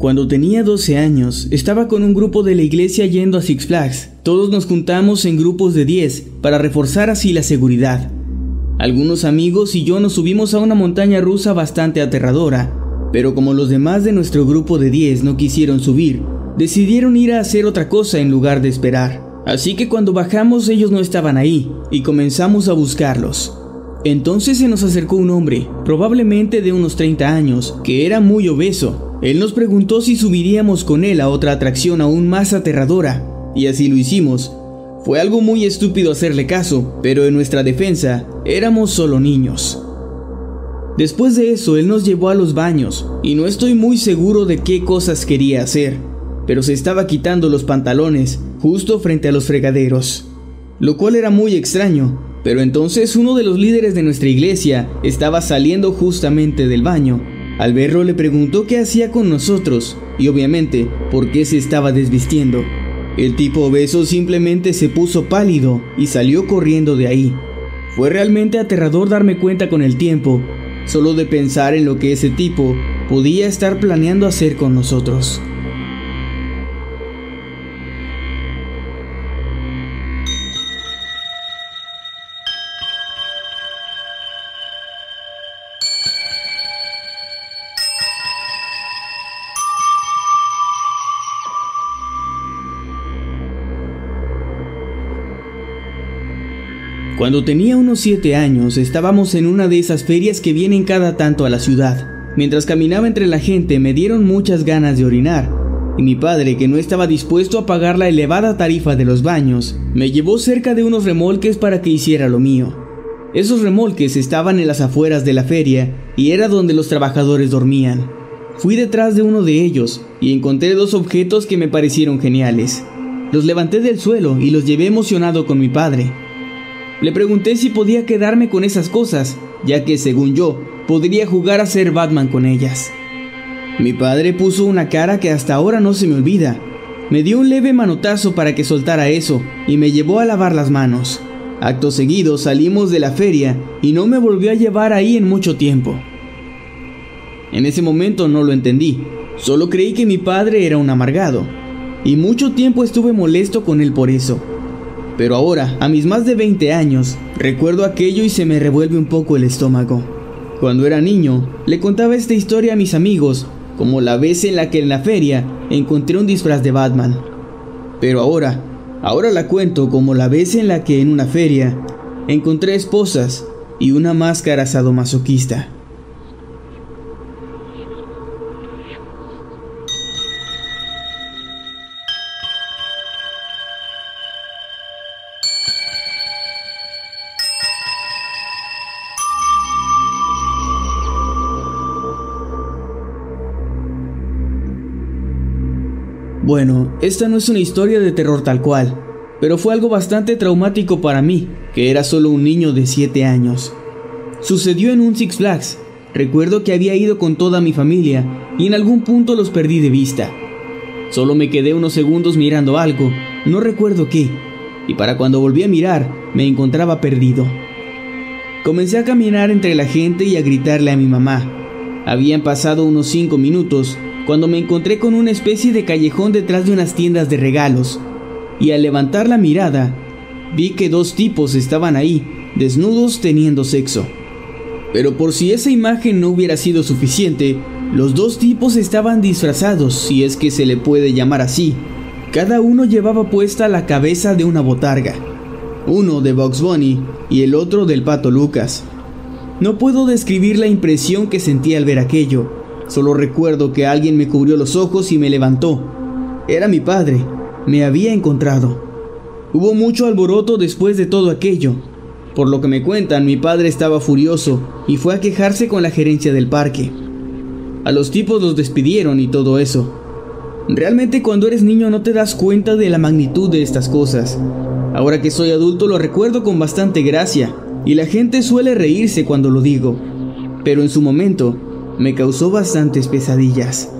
Cuando tenía 12 años, estaba con un grupo de la iglesia yendo a Six Flags. Todos nos juntamos en grupos de 10 para reforzar así la seguridad. Algunos amigos y yo nos subimos a una montaña rusa bastante aterradora, pero como los demás de nuestro grupo de 10 no quisieron subir, decidieron ir a hacer otra cosa en lugar de esperar. Así que cuando bajamos ellos no estaban ahí y comenzamos a buscarlos. Entonces se nos acercó un hombre, probablemente de unos 30 años, que era muy obeso él nos preguntó si subiríamos con él a otra atracción aún más aterradora, y así lo hicimos. Fue algo muy estúpido hacerle caso, pero en nuestra defensa éramos solo niños. Después de eso, él nos llevó a los baños, y no estoy muy seguro de qué cosas quería hacer, pero se estaba quitando los pantalones justo frente a los fregaderos, lo cual era muy extraño, pero entonces uno de los líderes de nuestra iglesia estaba saliendo justamente del baño al verlo le preguntó qué hacía con nosotros y obviamente por qué se estaba desvistiendo. El tipo obeso simplemente se puso pálido y salió corriendo de ahí. Fue realmente aterrador darme cuenta con el tiempo, solo de pensar en lo que ese tipo podía estar planeando hacer con nosotros. Cuando tenía unos 7 años estábamos en una de esas ferias que vienen cada tanto a la ciudad. Mientras caminaba entre la gente me dieron muchas ganas de orinar, y mi padre, que no estaba dispuesto a pagar la elevada tarifa de los baños, me llevó cerca de unos remolques para que hiciera lo mío. Esos remolques estaban en las afueras de la feria y era donde los trabajadores dormían. Fui detrás de uno de ellos y encontré dos objetos que me parecieron geniales. Los levanté del suelo y los llevé emocionado con mi padre. Le pregunté si podía quedarme con esas cosas, ya que según yo, podría jugar a ser Batman con ellas. Mi padre puso una cara que hasta ahora no se me olvida. Me dio un leve manotazo para que soltara eso y me llevó a lavar las manos. Acto seguido salimos de la feria y no me volvió a llevar ahí en mucho tiempo. En ese momento no lo entendí, solo creí que mi padre era un amargado, y mucho tiempo estuve molesto con él por eso. Pero ahora, a mis más de 20 años, recuerdo aquello y se me revuelve un poco el estómago. Cuando era niño, le contaba esta historia a mis amigos, como la vez en la que en la feria encontré un disfraz de Batman. Pero ahora, ahora la cuento como la vez en la que en una feria encontré esposas y una máscara sadomasoquista. Bueno, esta no es una historia de terror tal cual, pero fue algo bastante traumático para mí, que era solo un niño de 7 años. Sucedió en un Six Flags. Recuerdo que había ido con toda mi familia y en algún punto los perdí de vista. Solo me quedé unos segundos mirando algo, no recuerdo qué, y para cuando volví a mirar me encontraba perdido. Comencé a caminar entre la gente y a gritarle a mi mamá. Habían pasado unos cinco minutos cuando me encontré con una especie de callejón detrás de unas tiendas de regalos, y al levantar la mirada, vi que dos tipos estaban ahí, desnudos teniendo sexo. Pero por si esa imagen no hubiera sido suficiente, los dos tipos estaban disfrazados, si es que se le puede llamar así. Cada uno llevaba puesta la cabeza de una botarga, uno de Box Bunny y el otro del pato Lucas. No puedo describir la impresión que sentí al ver aquello, solo recuerdo que alguien me cubrió los ojos y me levantó. Era mi padre, me había encontrado. Hubo mucho alboroto después de todo aquello. Por lo que me cuentan, mi padre estaba furioso y fue a quejarse con la gerencia del parque. A los tipos los despidieron y todo eso. Realmente cuando eres niño no te das cuenta de la magnitud de estas cosas. Ahora que soy adulto lo recuerdo con bastante gracia y la gente suele reírse cuando lo digo. Pero en su momento me causó bastantes pesadillas.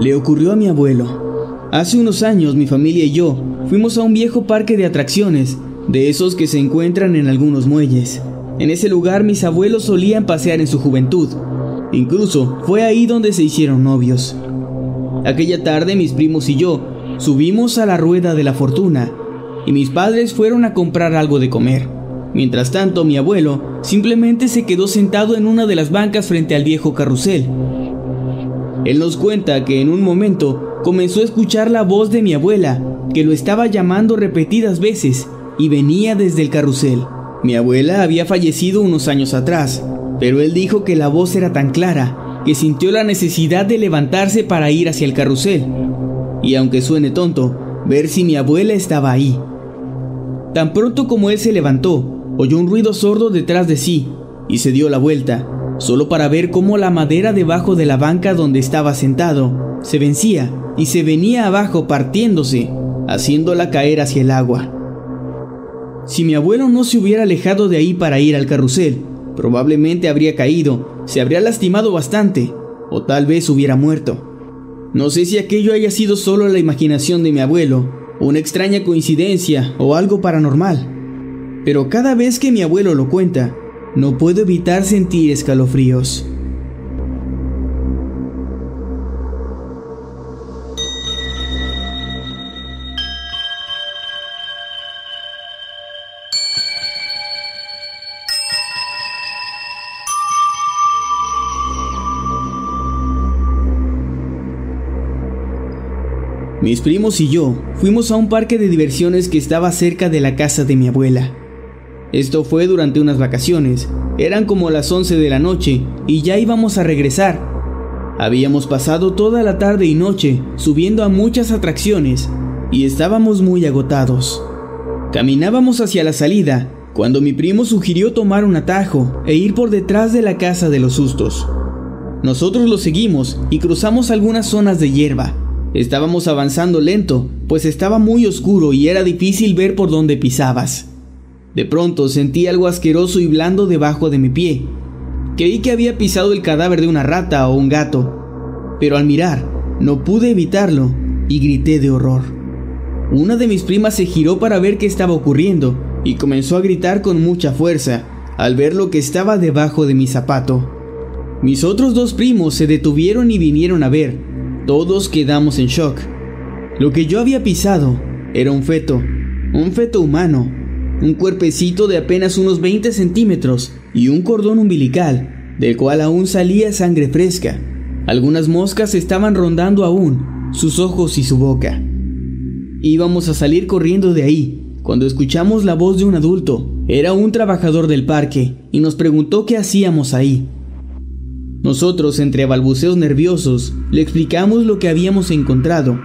Le ocurrió a mi abuelo. Hace unos años mi familia y yo fuimos a un viejo parque de atracciones, de esos que se encuentran en algunos muelles. En ese lugar mis abuelos solían pasear en su juventud. Incluso fue ahí donde se hicieron novios. Aquella tarde mis primos y yo subimos a la rueda de la fortuna y mis padres fueron a comprar algo de comer. Mientras tanto, mi abuelo simplemente se quedó sentado en una de las bancas frente al viejo carrusel él nos cuenta que en un momento comenzó a escuchar la voz de mi abuela, que lo estaba llamando repetidas veces y venía desde el carrusel. Mi abuela había fallecido unos años atrás, pero él dijo que la voz era tan clara que sintió la necesidad de levantarse para ir hacia el carrusel. Y aunque suene tonto, ver si mi abuela estaba ahí. Tan pronto como él se levantó, oyó un ruido sordo detrás de sí y se dio la vuelta solo para ver cómo la madera debajo de la banca donde estaba sentado se vencía y se venía abajo partiéndose, haciéndola caer hacia el agua. Si mi abuelo no se hubiera alejado de ahí para ir al carrusel, probablemente habría caído, se habría lastimado bastante, o tal vez hubiera muerto. No sé si aquello haya sido solo la imaginación de mi abuelo, una extraña coincidencia o algo paranormal. Pero cada vez que mi abuelo lo cuenta, no puedo evitar sentir escalofríos. Mis primos y yo fuimos a un parque de diversiones que estaba cerca de la casa de mi abuela. Esto fue durante unas vacaciones. Eran como las 11 de la noche y ya íbamos a regresar. Habíamos pasado toda la tarde y noche subiendo a muchas atracciones y estábamos muy agotados. Caminábamos hacia la salida cuando mi primo sugirió tomar un atajo e ir por detrás de la casa de los sustos. Nosotros lo seguimos y cruzamos algunas zonas de hierba. Estábamos avanzando lento, pues estaba muy oscuro y era difícil ver por dónde pisabas. De pronto sentí algo asqueroso y blando debajo de mi pie. Creí que había pisado el cadáver de una rata o un gato, pero al mirar no pude evitarlo y grité de horror. Una de mis primas se giró para ver qué estaba ocurriendo y comenzó a gritar con mucha fuerza al ver lo que estaba debajo de mi zapato. Mis otros dos primos se detuvieron y vinieron a ver. Todos quedamos en shock. Lo que yo había pisado era un feto, un feto humano, un cuerpecito de apenas unos 20 centímetros y un cordón umbilical, del cual aún salía sangre fresca. Algunas moscas estaban rondando aún sus ojos y su boca. Íbamos a salir corriendo de ahí, cuando escuchamos la voz de un adulto. Era un trabajador del parque y nos preguntó qué hacíamos ahí. Nosotros, entre balbuceos nerviosos, le explicamos lo que habíamos encontrado,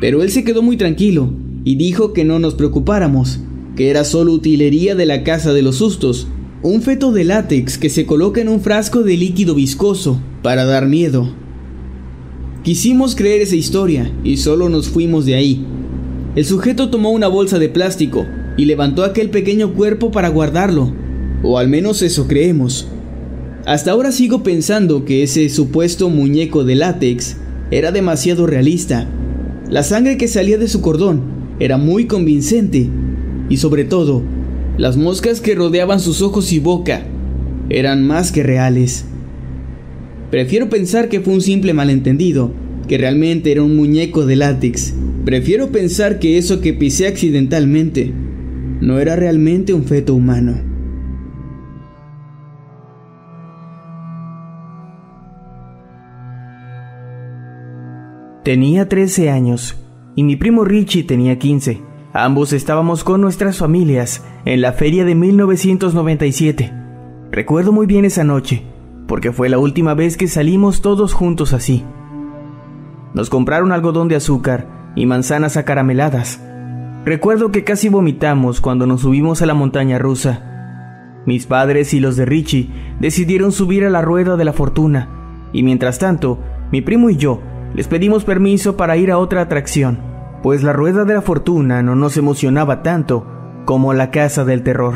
pero él se quedó muy tranquilo y dijo que no nos preocupáramos, que era solo utilería de la casa de los sustos, un feto de látex que se coloca en un frasco de líquido viscoso para dar miedo. Quisimos creer esa historia y solo nos fuimos de ahí. El sujeto tomó una bolsa de plástico y levantó aquel pequeño cuerpo para guardarlo, o al menos eso creemos. Hasta ahora sigo pensando que ese supuesto muñeco de látex era demasiado realista. La sangre que salía de su cordón era muy convincente y sobre todo, las moscas que rodeaban sus ojos y boca eran más que reales. Prefiero pensar que fue un simple malentendido, que realmente era un muñeco de látex. Prefiero pensar que eso que pisé accidentalmente no era realmente un feto humano. Tenía 13 años y mi primo Richie tenía 15. Ambos estábamos con nuestras familias en la feria de 1997. Recuerdo muy bien esa noche, porque fue la última vez que salimos todos juntos así. Nos compraron algodón de azúcar y manzanas acarameladas. Recuerdo que casi vomitamos cuando nos subimos a la montaña rusa. Mis padres y los de Richie decidieron subir a la rueda de la fortuna, y mientras tanto, mi primo y yo les pedimos permiso para ir a otra atracción, pues la rueda de la fortuna no nos emocionaba tanto como la casa del terror.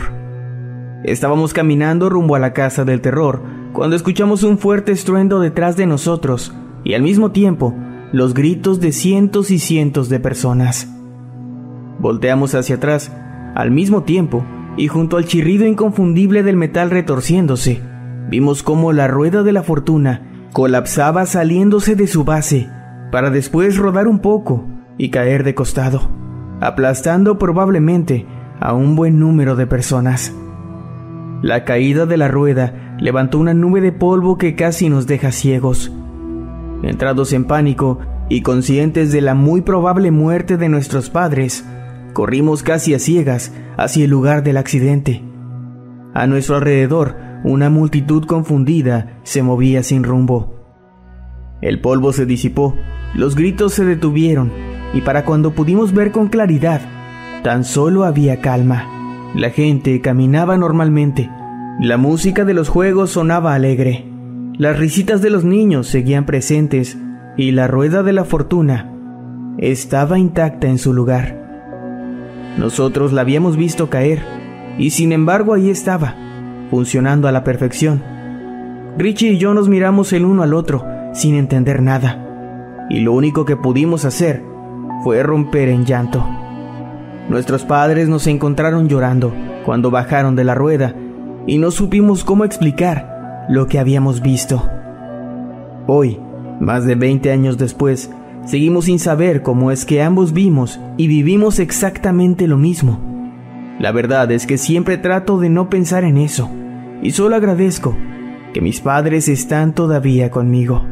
Estábamos caminando rumbo a la casa del terror cuando escuchamos un fuerte estruendo detrás de nosotros y al mismo tiempo los gritos de cientos y cientos de personas. Volteamos hacia atrás, al mismo tiempo, y junto al chirrido inconfundible del metal retorciéndose, vimos cómo la rueda de la fortuna colapsaba saliéndose de su base, para después rodar un poco y caer de costado, aplastando probablemente a un buen número de personas. La caída de la rueda levantó una nube de polvo que casi nos deja ciegos. Entrados en pánico y conscientes de la muy probable muerte de nuestros padres, corrimos casi a ciegas hacia el lugar del accidente. A nuestro alrededor, una multitud confundida se movía sin rumbo. El polvo se disipó, los gritos se detuvieron, y para cuando pudimos ver con claridad, tan solo había calma. La gente caminaba normalmente, la música de los juegos sonaba alegre. Las risitas de los niños seguían presentes y la rueda de la fortuna estaba intacta en su lugar. Nosotros la habíamos visto caer y sin embargo ahí estaba, funcionando a la perfección. Richie y yo nos miramos el uno al otro sin entender nada y lo único que pudimos hacer fue romper en llanto. Nuestros padres nos encontraron llorando cuando bajaron de la rueda y no supimos cómo explicar lo que habíamos visto. Hoy, más de 20 años después, seguimos sin saber cómo es que ambos vimos y vivimos exactamente lo mismo. La verdad es que siempre trato de no pensar en eso, y solo agradezco que mis padres están todavía conmigo.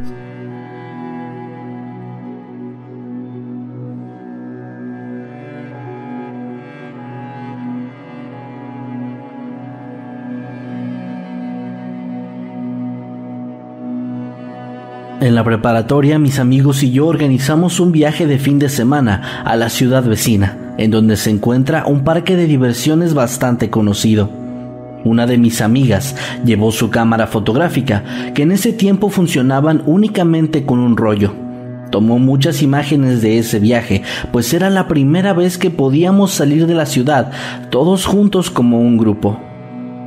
En la preparatoria mis amigos y yo organizamos un viaje de fin de semana a la ciudad vecina, en donde se encuentra un parque de diversiones bastante conocido. Una de mis amigas llevó su cámara fotográfica, que en ese tiempo funcionaban únicamente con un rollo. Tomó muchas imágenes de ese viaje, pues era la primera vez que podíamos salir de la ciudad, todos juntos como un grupo.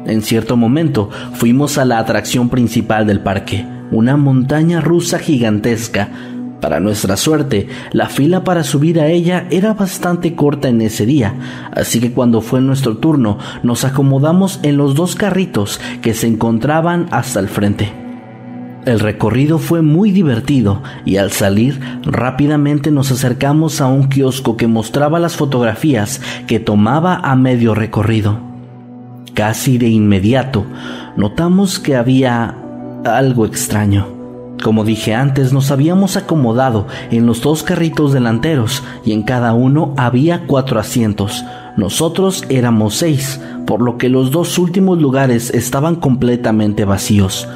En cierto momento fuimos a la atracción principal del parque, una montaña rusa gigantesca. Para nuestra suerte, la fila para subir a ella era bastante corta en ese día, así que cuando fue nuestro turno nos acomodamos en los dos carritos que se encontraban hasta el frente. El recorrido fue muy divertido y al salir rápidamente nos acercamos a un kiosco que mostraba las fotografías que tomaba a medio recorrido. Casi de inmediato notamos que había algo extraño. Como dije antes, nos habíamos acomodado en los dos carritos delanteros y en cada uno había cuatro asientos. Nosotros éramos seis, por lo que los dos últimos lugares estaban completamente vacíos.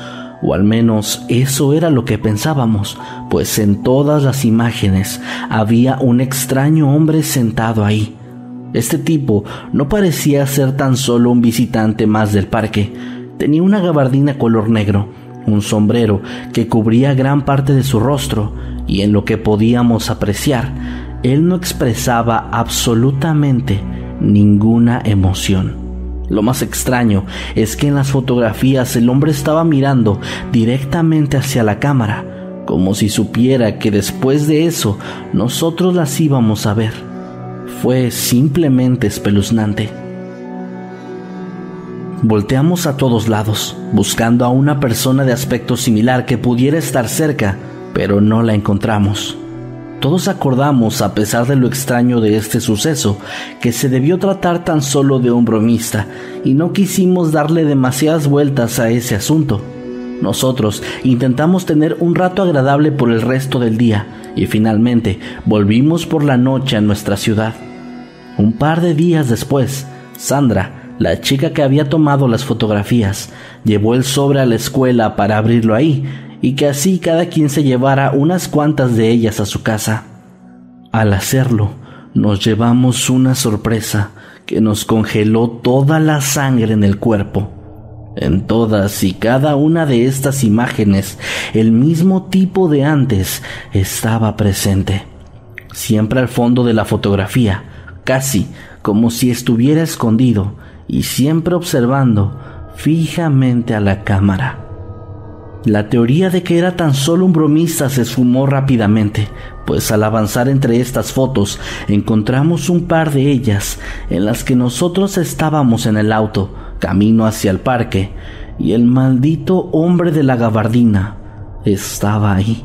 O al menos eso era lo que pensábamos, pues en todas las imágenes había un extraño hombre sentado ahí. Este tipo no parecía ser tan solo un visitante más del parque. Tenía una gabardina color negro, un sombrero que cubría gran parte de su rostro y en lo que podíamos apreciar, él no expresaba absolutamente ninguna emoción. Lo más extraño es que en las fotografías el hombre estaba mirando directamente hacia la cámara, como si supiera que después de eso nosotros las íbamos a ver. Fue simplemente espeluznante. Volteamos a todos lados, buscando a una persona de aspecto similar que pudiera estar cerca, pero no la encontramos. Todos acordamos, a pesar de lo extraño de este suceso, que se debió tratar tan solo de un bromista, y no quisimos darle demasiadas vueltas a ese asunto. Nosotros intentamos tener un rato agradable por el resto del día, y finalmente volvimos por la noche a nuestra ciudad. Un par de días después, Sandra, la chica que había tomado las fotografías, llevó el sobre a la escuela para abrirlo ahí y que así cada quien se llevara unas cuantas de ellas a su casa. Al hacerlo, nos llevamos una sorpresa que nos congeló toda la sangre en el cuerpo. En todas y cada una de estas imágenes, el mismo tipo de antes estaba presente. Siempre al fondo de la fotografía, casi como si estuviera escondido y siempre observando fijamente a la cámara. La teoría de que era tan solo un bromista se esfumó rápidamente, pues al avanzar entre estas fotos encontramos un par de ellas en las que nosotros estábamos en el auto, camino hacia el parque, y el maldito hombre de la gabardina estaba ahí.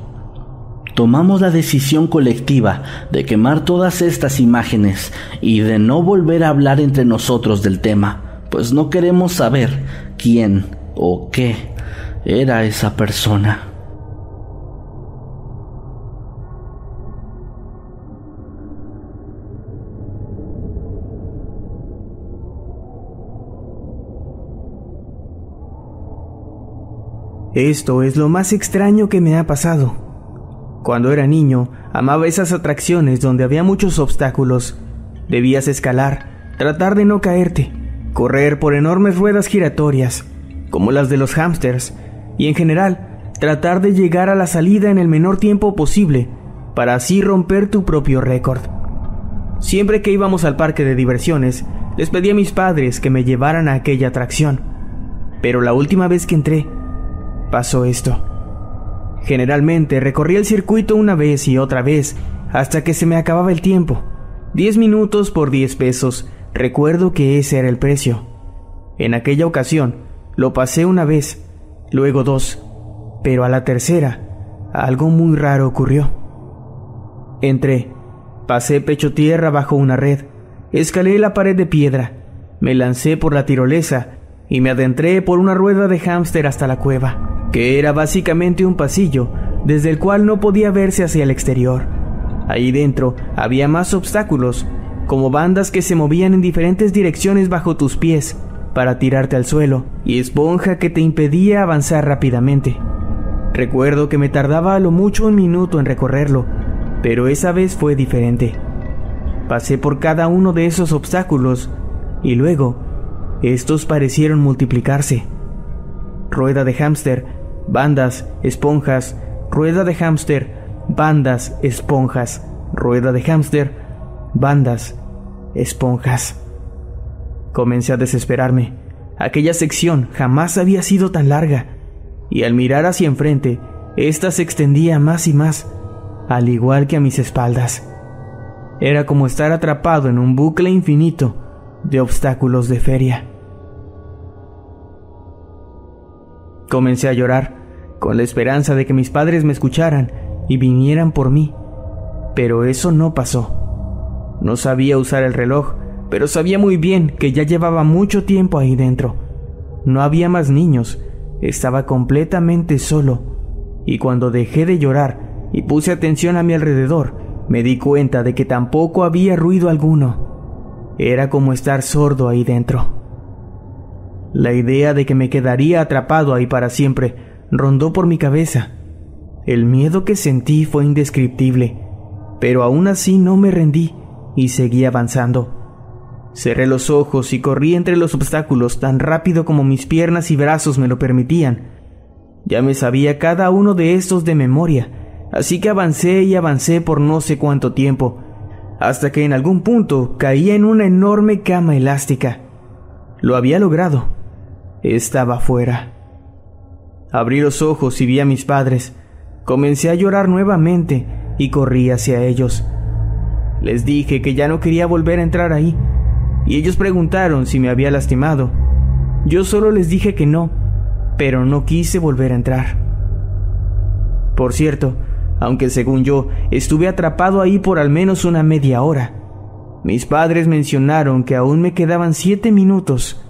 Tomamos la decisión colectiva de quemar todas estas imágenes y de no volver a hablar entre nosotros del tema, pues no queremos saber quién o qué era esa persona. Esto es lo más extraño que me ha pasado. Cuando era niño, amaba esas atracciones donde había muchos obstáculos. Debías escalar, tratar de no caerte, correr por enormes ruedas giratorias, como las de los hámsters, y en general tratar de llegar a la salida en el menor tiempo posible para así romper tu propio récord. Siempre que íbamos al parque de diversiones, les pedí a mis padres que me llevaran a aquella atracción. Pero la última vez que entré, pasó esto. Generalmente recorrí el circuito una vez y otra vez hasta que se me acababa el tiempo. Diez minutos por diez pesos. Recuerdo que ese era el precio. En aquella ocasión, lo pasé una vez luego dos, pero a la tercera algo muy raro ocurrió. Entré, pasé pecho tierra bajo una red, escalé la pared de piedra, me lancé por la tirolesa y me adentré por una rueda de hámster hasta la cueva, que era básicamente un pasillo desde el cual no podía verse hacia el exterior. Ahí dentro había más obstáculos, como bandas que se movían en diferentes direcciones bajo tus pies, para tirarte al suelo y esponja que te impedía avanzar rápidamente. Recuerdo que me tardaba a lo mucho un minuto en recorrerlo, pero esa vez fue diferente. Pasé por cada uno de esos obstáculos y luego estos parecieron multiplicarse. Rueda de hámster, bandas, esponjas, rueda de hámster, bandas, esponjas, rueda de hámster, bandas, esponjas. Comencé a desesperarme. Aquella sección jamás había sido tan larga, y al mirar hacia enfrente, ésta se extendía más y más, al igual que a mis espaldas. Era como estar atrapado en un bucle infinito de obstáculos de feria. Comencé a llorar, con la esperanza de que mis padres me escucharan y vinieran por mí, pero eso no pasó. No sabía usar el reloj pero sabía muy bien que ya llevaba mucho tiempo ahí dentro. No había más niños, estaba completamente solo, y cuando dejé de llorar y puse atención a mi alrededor, me di cuenta de que tampoco había ruido alguno. Era como estar sordo ahí dentro. La idea de que me quedaría atrapado ahí para siempre rondó por mi cabeza. El miedo que sentí fue indescriptible, pero aún así no me rendí y seguí avanzando. Cerré los ojos y corrí entre los obstáculos tan rápido como mis piernas y brazos me lo permitían. Ya me sabía cada uno de estos de memoria, Así que avancé y avancé por no sé cuánto tiempo, hasta que en algún punto caía en una enorme cama elástica. Lo había logrado. Estaba fuera. Abrí los ojos y vi a mis padres. Comencé a llorar nuevamente y corrí hacia ellos. Les dije que ya no quería volver a entrar ahí, y ellos preguntaron si me había lastimado. Yo solo les dije que no, pero no quise volver a entrar. Por cierto, aunque según yo estuve atrapado ahí por al menos una media hora, mis padres mencionaron que aún me quedaban siete minutos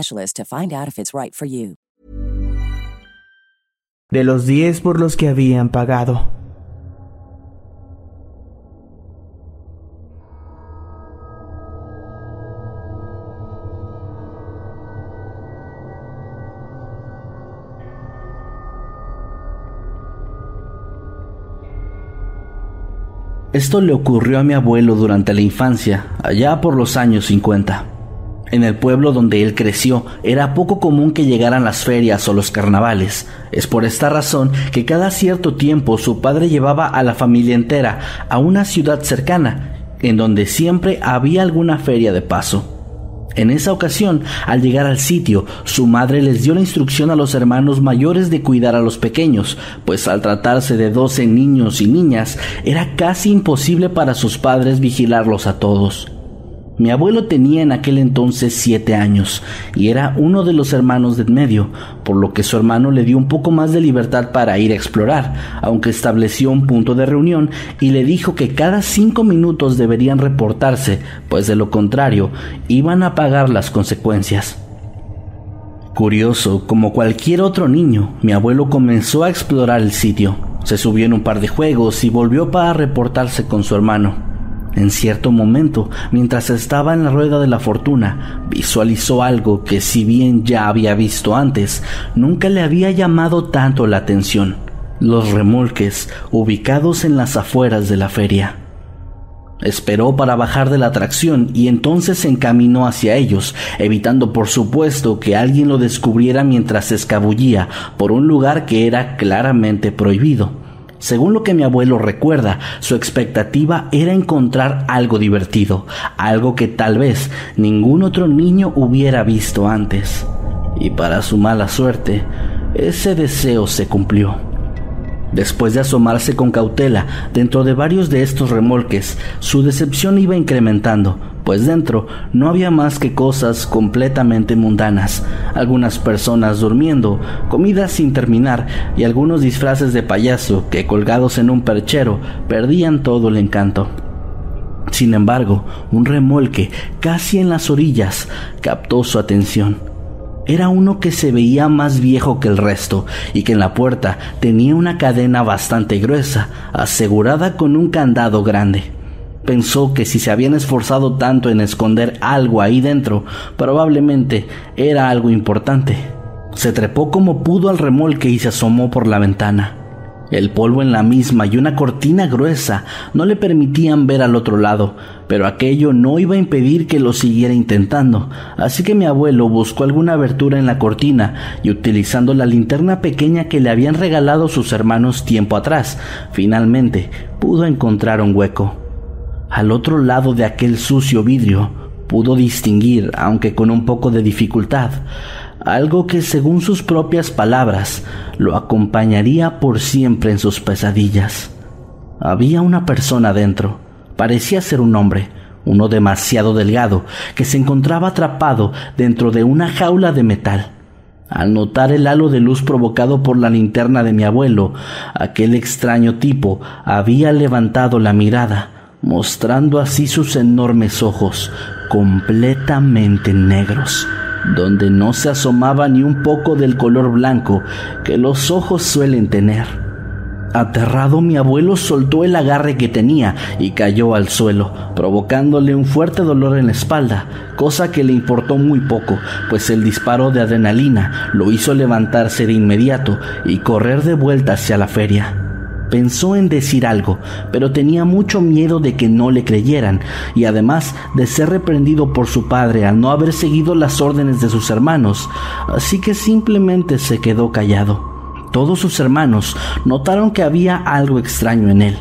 De los 10 por los que habían pagado. Esto le ocurrió a mi abuelo durante la infancia, allá por los años 50. En el pueblo donde él creció era poco común que llegaran las ferias o los carnavales. Es por esta razón que cada cierto tiempo su padre llevaba a la familia entera a una ciudad cercana, en donde siempre había alguna feria de paso. En esa ocasión, al llegar al sitio, su madre les dio la instrucción a los hermanos mayores de cuidar a los pequeños, pues al tratarse de doce niños y niñas, era casi imposible para sus padres vigilarlos a todos. Mi abuelo tenía en aquel entonces siete años y era uno de los hermanos de en medio, por lo que su hermano le dio un poco más de libertad para ir a explorar, aunque estableció un punto de reunión y le dijo que cada cinco minutos deberían reportarse, pues de lo contrario iban a pagar las consecuencias. Curioso, como cualquier otro niño, mi abuelo comenzó a explorar el sitio. Se subió en un par de juegos y volvió para reportarse con su hermano. En cierto momento, mientras estaba en la rueda de la fortuna, visualizó algo que si bien ya había visto antes, nunca le había llamado tanto la atención. Los remolques ubicados en las afueras de la feria. Esperó para bajar de la atracción y entonces se encaminó hacia ellos, evitando por supuesto que alguien lo descubriera mientras se escabullía por un lugar que era claramente prohibido. Según lo que mi abuelo recuerda, su expectativa era encontrar algo divertido, algo que tal vez ningún otro niño hubiera visto antes. Y para su mala suerte, ese deseo se cumplió. Después de asomarse con cautela dentro de varios de estos remolques, su decepción iba incrementando, pues dentro no había más que cosas completamente mundanas, algunas personas durmiendo, comidas sin terminar y algunos disfraces de payaso que colgados en un perchero perdían todo el encanto. Sin embargo, un remolque casi en las orillas captó su atención. Era uno que se veía más viejo que el resto y que en la puerta tenía una cadena bastante gruesa, asegurada con un candado grande. Pensó que si se habían esforzado tanto en esconder algo ahí dentro, probablemente era algo importante. Se trepó como pudo al remolque y se asomó por la ventana. El polvo en la misma y una cortina gruesa no le permitían ver al otro lado, pero aquello no iba a impedir que lo siguiera intentando, así que mi abuelo buscó alguna abertura en la cortina y utilizando la linterna pequeña que le habían regalado sus hermanos tiempo atrás, finalmente pudo encontrar un hueco. Al otro lado de aquel sucio vidrio pudo distinguir, aunque con un poco de dificultad, algo que según sus propias palabras lo acompañaría por siempre en sus pesadillas. Había una persona dentro, parecía ser un hombre, uno demasiado delgado, que se encontraba atrapado dentro de una jaula de metal. Al notar el halo de luz provocado por la linterna de mi abuelo, aquel extraño tipo había levantado la mirada, mostrando así sus enormes ojos, completamente negros, donde no se asomaba ni un poco del color blanco que los ojos suelen tener. Aterrado, mi abuelo soltó el agarre que tenía y cayó al suelo, provocándole un fuerte dolor en la espalda, cosa que le importó muy poco, pues el disparo de adrenalina lo hizo levantarse de inmediato y correr de vuelta hacia la feria. Pensó en decir algo, pero tenía mucho miedo de que no le creyeran y además de ser reprendido por su padre al no haber seguido las órdenes de sus hermanos, así que simplemente se quedó callado. Todos sus hermanos notaron que había algo extraño en él,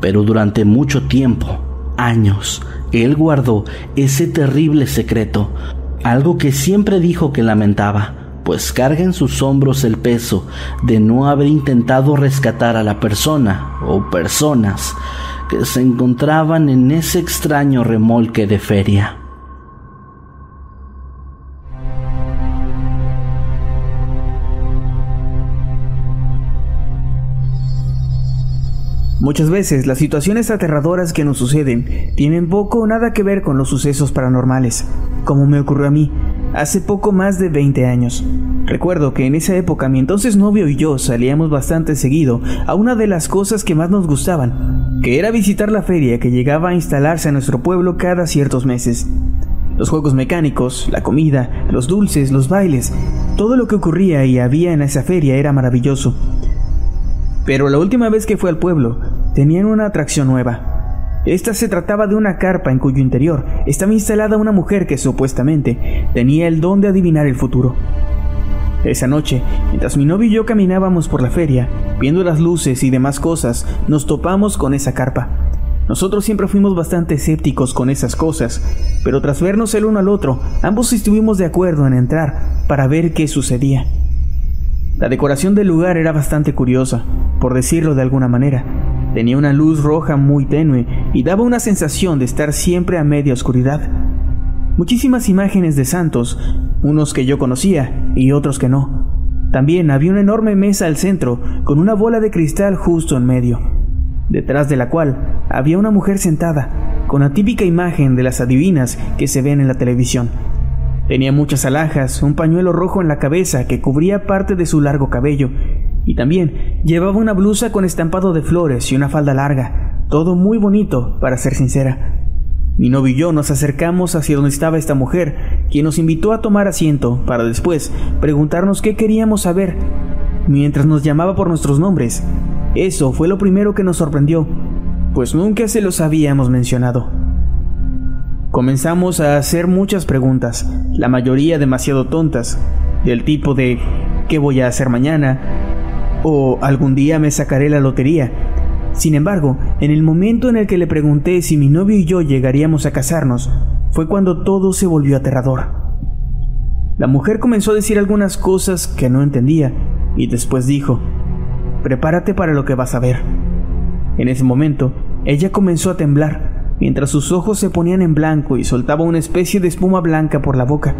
pero durante mucho tiempo, años, él guardó ese terrible secreto, algo que siempre dijo que lamentaba, pues carga en sus hombros el peso de no haber intentado rescatar a la persona o personas que se encontraban en ese extraño remolque de feria. Muchas veces las situaciones aterradoras que nos suceden tienen poco o nada que ver con los sucesos paranormales, como me ocurrió a mí hace poco más de 20 años. Recuerdo que en esa época mi entonces novio y yo salíamos bastante seguido a una de las cosas que más nos gustaban, que era visitar la feria que llegaba a instalarse a nuestro pueblo cada ciertos meses. Los juegos mecánicos, la comida, los dulces, los bailes, todo lo que ocurría y había en esa feria era maravilloso. Pero la última vez que fue al pueblo, tenían una atracción nueva. Esta se trataba de una carpa en cuyo interior estaba instalada una mujer que supuestamente tenía el don de adivinar el futuro. Esa noche, mientras mi novio y yo caminábamos por la feria, viendo las luces y demás cosas, nos topamos con esa carpa. Nosotros siempre fuimos bastante escépticos con esas cosas, pero tras vernos el uno al otro, ambos estuvimos de acuerdo en entrar para ver qué sucedía. La decoración del lugar era bastante curiosa, por decirlo de alguna manera. Tenía una luz roja muy tenue y daba una sensación de estar siempre a media oscuridad. Muchísimas imágenes de santos, unos que yo conocía y otros que no. También había una enorme mesa al centro con una bola de cristal justo en medio, detrás de la cual había una mujer sentada, con la típica imagen de las adivinas que se ven en la televisión. Tenía muchas alhajas, un pañuelo rojo en la cabeza que cubría parte de su largo cabello, y también llevaba una blusa con estampado de flores y una falda larga, todo muy bonito, para ser sincera. Mi novio y yo nos acercamos hacia donde estaba esta mujer, quien nos invitó a tomar asiento para después preguntarnos qué queríamos saber, mientras nos llamaba por nuestros nombres. Eso fue lo primero que nos sorprendió, pues nunca se los habíamos mencionado. Comenzamos a hacer muchas preguntas, la mayoría demasiado tontas, del tipo de ¿qué voy a hacer mañana? O algún día me sacaré la lotería. Sin embargo, en el momento en el que le pregunté si mi novio y yo llegaríamos a casarnos, fue cuando todo se volvió aterrador. La mujer comenzó a decir algunas cosas que no entendía y después dijo, prepárate para lo que vas a ver. En ese momento, ella comenzó a temblar mientras sus ojos se ponían en blanco y soltaba una especie de espuma blanca por la boca.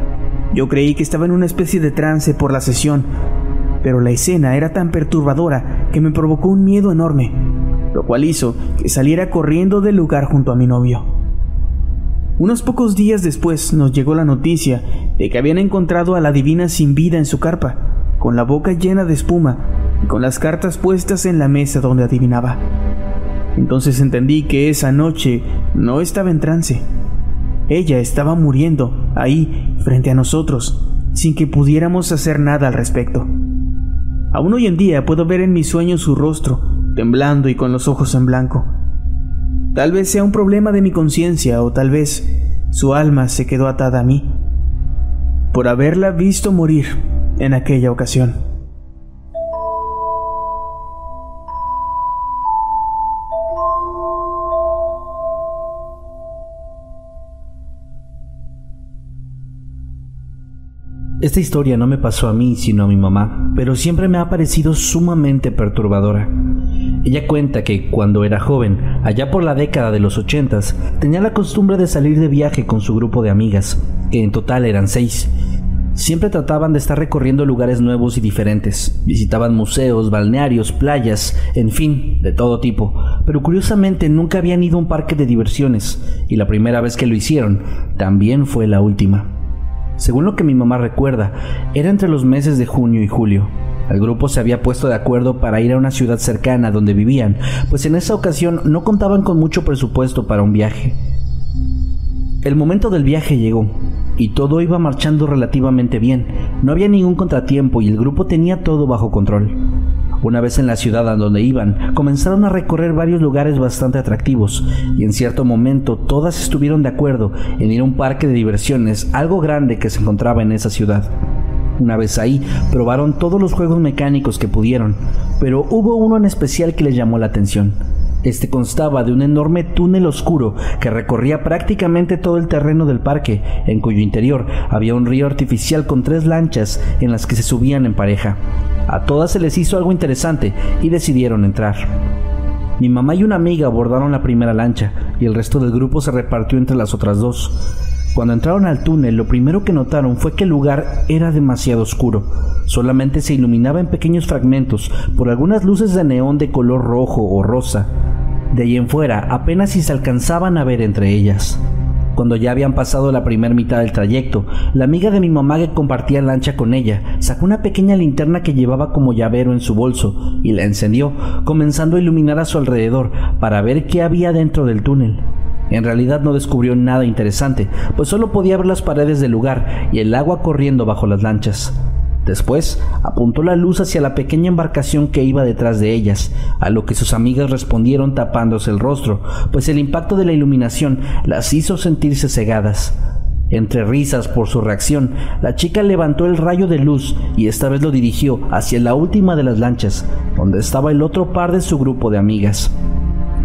Yo creí que estaba en una especie de trance por la sesión, pero la escena era tan perturbadora que me provocó un miedo enorme, lo cual hizo que saliera corriendo del lugar junto a mi novio. Unos pocos días después nos llegó la noticia de que habían encontrado a la divina sin vida en su carpa, con la boca llena de espuma y con las cartas puestas en la mesa donde adivinaba. Entonces entendí que esa noche no estaba en trance. Ella estaba muriendo ahí, frente a nosotros, sin que pudiéramos hacer nada al respecto. Aún hoy en día puedo ver en mis sueños su rostro, temblando y con los ojos en blanco. Tal vez sea un problema de mi conciencia o tal vez su alma se quedó atada a mí por haberla visto morir en aquella ocasión. Esta historia no me pasó a mí, sino a mi mamá, pero siempre me ha parecido sumamente perturbadora. Ella cuenta que cuando era joven, allá por la década de los ochentas, tenía la costumbre de salir de viaje con su grupo de amigas, que en total eran seis. Siempre trataban de estar recorriendo lugares nuevos y diferentes. Visitaban museos, balnearios, playas, en fin, de todo tipo. Pero curiosamente nunca habían ido a un parque de diversiones, y la primera vez que lo hicieron también fue la última. Según lo que mi mamá recuerda, era entre los meses de junio y julio. El grupo se había puesto de acuerdo para ir a una ciudad cercana donde vivían, pues en esa ocasión no contaban con mucho presupuesto para un viaje. El momento del viaje llegó y todo iba marchando relativamente bien. No había ningún contratiempo y el grupo tenía todo bajo control. Una vez en la ciudad a donde iban, comenzaron a recorrer varios lugares bastante atractivos y en cierto momento todas estuvieron de acuerdo en ir a un parque de diversiones algo grande que se encontraba en esa ciudad. Una vez ahí, probaron todos los juegos mecánicos que pudieron, pero hubo uno en especial que les llamó la atención. Este constaba de un enorme túnel oscuro que recorría prácticamente todo el terreno del parque, en cuyo interior había un río artificial con tres lanchas en las que se subían en pareja. A todas se les hizo algo interesante y decidieron entrar. Mi mamá y una amiga abordaron la primera lancha y el resto del grupo se repartió entre las otras dos. Cuando entraron al túnel, lo primero que notaron fue que el lugar era demasiado oscuro. Solamente se iluminaba en pequeños fragmentos por algunas luces de neón de color rojo o rosa. De ahí en fuera, apenas si se alcanzaban a ver entre ellas. Cuando ya habían pasado la primera mitad del trayecto, la amiga de mi mamá que compartía lancha con ella sacó una pequeña linterna que llevaba como llavero en su bolso y la encendió, comenzando a iluminar a su alrededor para ver qué había dentro del túnel. En realidad no descubrió nada interesante, pues solo podía ver las paredes del lugar y el agua corriendo bajo las lanchas. Después apuntó la luz hacia la pequeña embarcación que iba detrás de ellas, a lo que sus amigas respondieron tapándose el rostro, pues el impacto de la iluminación las hizo sentirse cegadas. Entre risas por su reacción, la chica levantó el rayo de luz y esta vez lo dirigió hacia la última de las lanchas, donde estaba el otro par de su grupo de amigas.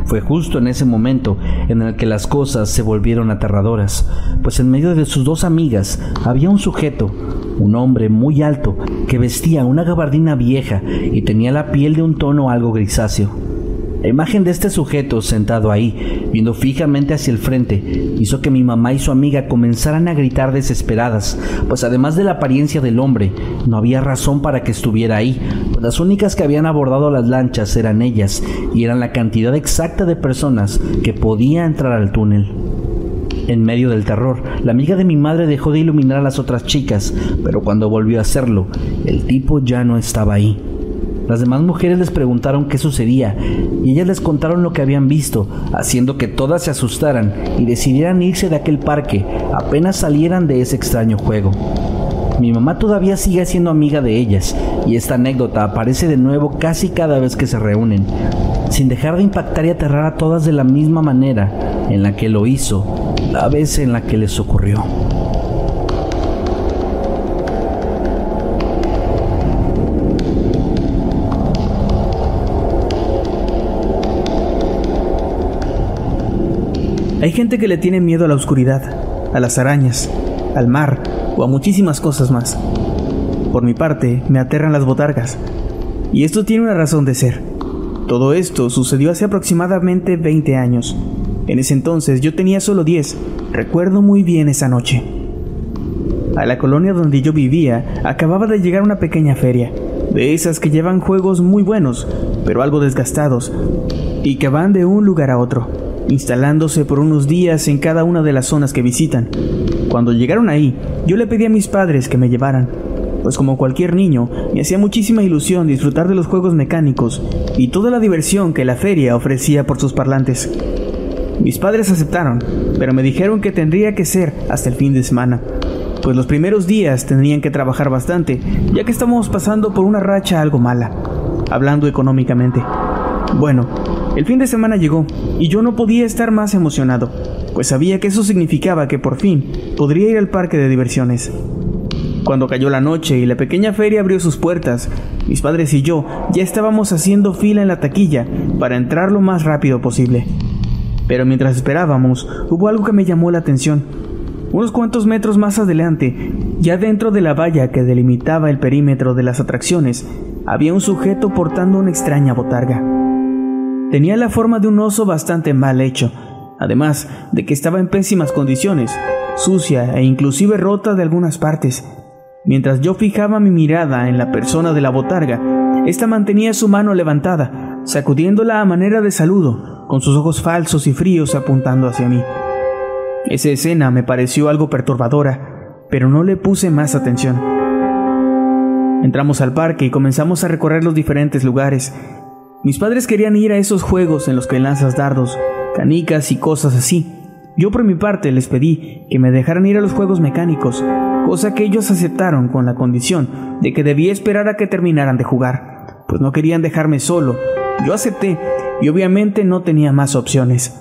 Fue justo en ese momento en el que las cosas se volvieron aterradoras, pues en medio de sus dos amigas había un sujeto, un hombre muy alto, que vestía una gabardina vieja y tenía la piel de un tono algo grisáceo. La imagen de este sujeto sentado ahí, viendo fijamente hacia el frente, hizo que mi mamá y su amiga comenzaran a gritar desesperadas, pues además de la apariencia del hombre, no había razón para que estuviera ahí, pues las únicas que habían abordado las lanchas eran ellas, y eran la cantidad exacta de personas que podía entrar al túnel. En medio del terror, la amiga de mi madre dejó de iluminar a las otras chicas, pero cuando volvió a hacerlo, el tipo ya no estaba ahí. Las demás mujeres les preguntaron qué sucedía y ellas les contaron lo que habían visto, haciendo que todas se asustaran y decidieran irse de aquel parque apenas salieran de ese extraño juego. Mi mamá todavía sigue siendo amiga de ellas y esta anécdota aparece de nuevo casi cada vez que se reúnen, sin dejar de impactar y aterrar a todas de la misma manera en la que lo hizo la vez en la que les ocurrió. Hay gente que le tiene miedo a la oscuridad, a las arañas, al mar o a muchísimas cosas más. Por mi parte, me aterran las botargas. Y esto tiene una razón de ser. Todo esto sucedió hace aproximadamente 20 años. En ese entonces yo tenía solo 10. Recuerdo muy bien esa noche. A la colonia donde yo vivía acababa de llegar una pequeña feria, de esas que llevan juegos muy buenos, pero algo desgastados, y que van de un lugar a otro instalándose por unos días en cada una de las zonas que visitan. Cuando llegaron ahí, yo le pedí a mis padres que me llevaran, pues como cualquier niño, me hacía muchísima ilusión disfrutar de los juegos mecánicos y toda la diversión que la feria ofrecía por sus parlantes. Mis padres aceptaron, pero me dijeron que tendría que ser hasta el fin de semana, pues los primeros días tendrían que trabajar bastante, ya que estamos pasando por una racha algo mala, hablando económicamente. Bueno, el fin de semana llegó y yo no podía estar más emocionado, pues sabía que eso significaba que por fin podría ir al parque de diversiones. Cuando cayó la noche y la pequeña feria abrió sus puertas, mis padres y yo ya estábamos haciendo fila en la taquilla para entrar lo más rápido posible. Pero mientras esperábamos, hubo algo que me llamó la atención. Unos cuantos metros más adelante, Ya dentro de la valla que delimitaba el perímetro de las atracciones, había un sujeto portando una extraña botarga. Tenía la forma de un oso bastante mal hecho, además de que estaba en pésimas condiciones, sucia e inclusive rota de algunas partes. Mientras yo fijaba mi mirada en la persona de la botarga, ésta mantenía su mano levantada, sacudiéndola a manera de saludo, con sus ojos falsos y fríos apuntando hacia mí. Esa escena me pareció algo perturbadora, pero no le puse más atención. Entramos al parque y comenzamos a recorrer los diferentes lugares. Mis padres querían ir a esos juegos en los que lanzas dardos, canicas y cosas así. Yo por mi parte les pedí que me dejaran ir a los juegos mecánicos, cosa que ellos aceptaron con la condición de que debía esperar a que terminaran de jugar, pues no querían dejarme solo. Yo acepté y obviamente no tenía más opciones.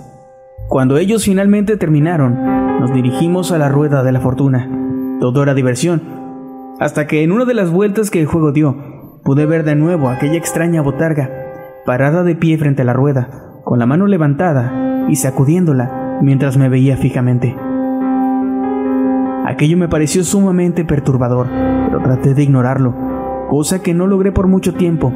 Cuando ellos finalmente terminaron, nos dirigimos a la rueda de la fortuna. Todo era diversión, hasta que en una de las vueltas que el juego dio, pude ver de nuevo aquella extraña botarga, parada de pie frente a la rueda, con la mano levantada y sacudiéndola mientras me veía fijamente. Aquello me pareció sumamente perturbador, pero traté de ignorarlo, cosa que no logré por mucho tiempo,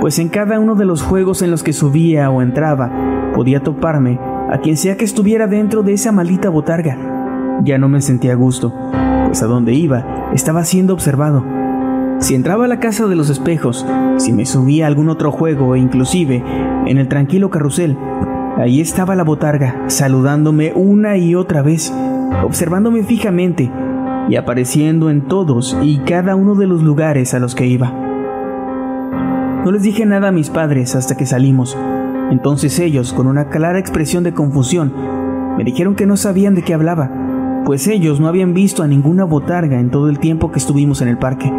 pues en cada uno de los juegos en los que subía o entraba, podía toparme a quien sea que estuviera dentro de esa maldita botarga. Ya no me sentía a gusto, pues a donde iba estaba siendo observado. Si entraba a la casa de los espejos, si me subía a algún otro juego e inclusive en el tranquilo carrusel, ahí estaba la botarga, saludándome una y otra vez, observándome fijamente y apareciendo en todos y cada uno de los lugares a los que iba. No les dije nada a mis padres hasta que salimos. Entonces ellos, con una clara expresión de confusión, me dijeron que no sabían de qué hablaba, pues ellos no habían visto a ninguna botarga en todo el tiempo que estuvimos en el parque.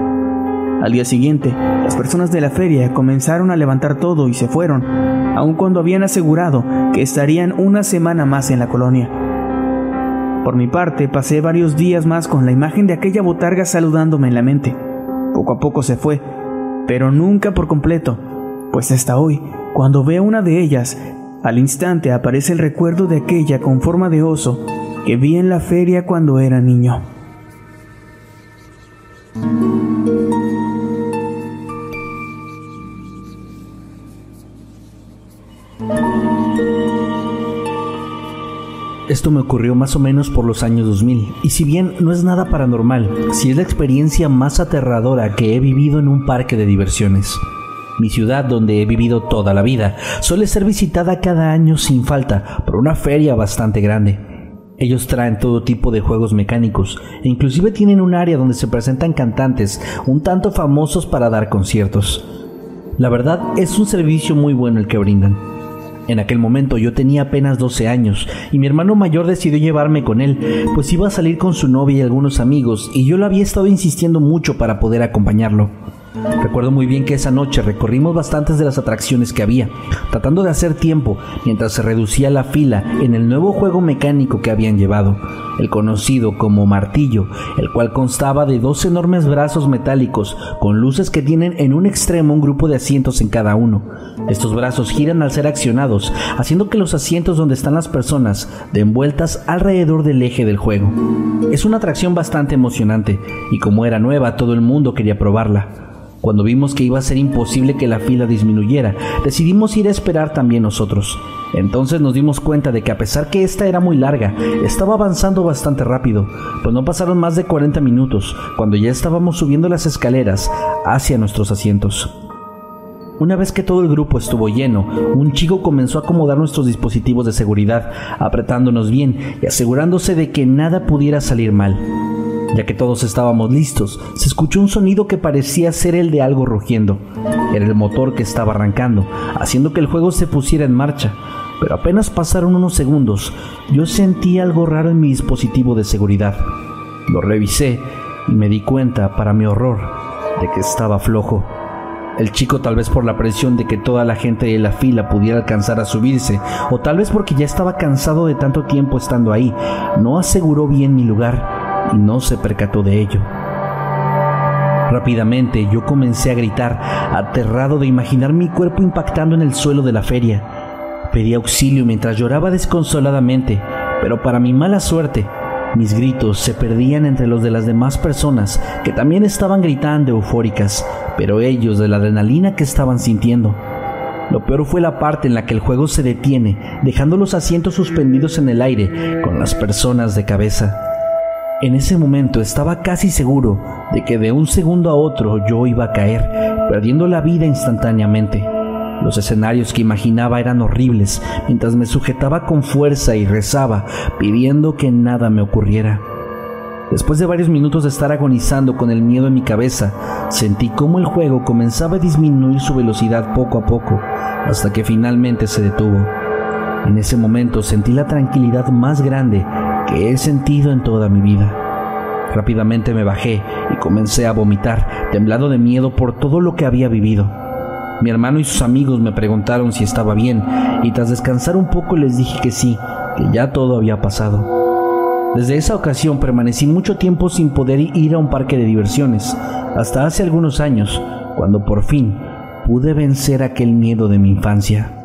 Al día siguiente, las personas de la feria comenzaron a levantar todo y se fueron, aun cuando habían asegurado que estarían una semana más en la colonia. Por mi parte, pasé varios días más con la imagen de aquella botarga saludándome en la mente. Poco a poco se fue, pero nunca por completo, pues hasta hoy, cuando veo una de ellas, al instante aparece el recuerdo de aquella con forma de oso que vi en la feria cuando era niño. Esto me ocurrió más o menos por los años 2000, y si bien no es nada paranormal, sí es la experiencia más aterradora que he vivido en un parque de diversiones. Mi ciudad, donde he vivido toda la vida, suele ser visitada cada año sin falta por una feria bastante grande. Ellos traen todo tipo de juegos mecánicos e inclusive tienen un área donde se presentan cantantes un tanto famosos para dar conciertos. La verdad es un servicio muy bueno el que brindan. En aquel momento yo tenía apenas 12 años y mi hermano mayor decidió llevarme con él, pues iba a salir con su novia y algunos amigos y yo lo había estado insistiendo mucho para poder acompañarlo. Recuerdo muy bien que esa noche recorrimos bastantes de las atracciones que había, tratando de hacer tiempo mientras se reducía la fila en el nuevo juego mecánico que habían llevado, el conocido como martillo, el cual constaba de dos enormes brazos metálicos con luces que tienen en un extremo un grupo de asientos en cada uno. Estos brazos giran al ser accionados, haciendo que los asientos donde están las personas den vueltas alrededor del eje del juego. Es una atracción bastante emocionante y como era nueva todo el mundo quería probarla. Cuando vimos que iba a ser imposible que la fila disminuyera, decidimos ir a esperar también nosotros. Entonces nos dimos cuenta de que a pesar que esta era muy larga, estaba avanzando bastante rápido, pues no pasaron más de 40 minutos cuando ya estábamos subiendo las escaleras hacia nuestros asientos. Una vez que todo el grupo estuvo lleno, un chico comenzó a acomodar nuestros dispositivos de seguridad, apretándonos bien y asegurándose de que nada pudiera salir mal. Ya que todos estábamos listos, se escuchó un sonido que parecía ser el de algo rugiendo. Era el motor que estaba arrancando, haciendo que el juego se pusiera en marcha. Pero apenas pasaron unos segundos, yo sentí algo raro en mi dispositivo de seguridad. Lo revisé y me di cuenta, para mi horror, de que estaba flojo. El chico tal vez por la presión de que toda la gente de la fila pudiera alcanzar a subirse, o tal vez porque ya estaba cansado de tanto tiempo estando ahí, no aseguró bien mi lugar y no se percató de ello. Rápidamente yo comencé a gritar, aterrado de imaginar mi cuerpo impactando en el suelo de la feria. Pedí auxilio mientras lloraba desconsoladamente, pero para mi mala suerte, Mis gritos se perdían entre los de las demás personas que también estaban gritando eufóricas, pero ellos de la adrenalina que estaban sintiendo. Lo peor fue la parte en la que el juego se detiene, dejando los asientos suspendidos en el aire con las personas de cabeza. En ese momento estaba casi seguro de que de un segundo a otro yo iba a caer, perdiendo la vida instantáneamente. Los escenarios que imaginaba eran horribles mientras me sujetaba con fuerza y rezaba, pidiendo que nada me ocurriera. Después de varios minutos de estar agonizando con el miedo en mi cabeza, sentí cómo el juego comenzaba a disminuir su velocidad poco a poco, hasta que finalmente se detuvo. En ese momento sentí la tranquilidad más grande que he sentido en toda mi vida. Rápidamente me bajé y comencé a vomitar, temblado de miedo por todo lo que había vivido. Mi hermano y sus amigos me preguntaron si estaba bien y tras descansar un poco les dije que sí, que ya todo había pasado. Desde esa ocasión permanecí mucho tiempo sin poder ir a un parque de diversiones, hasta hace algunos años, cuando por fin pude vencer aquel miedo de mi infancia.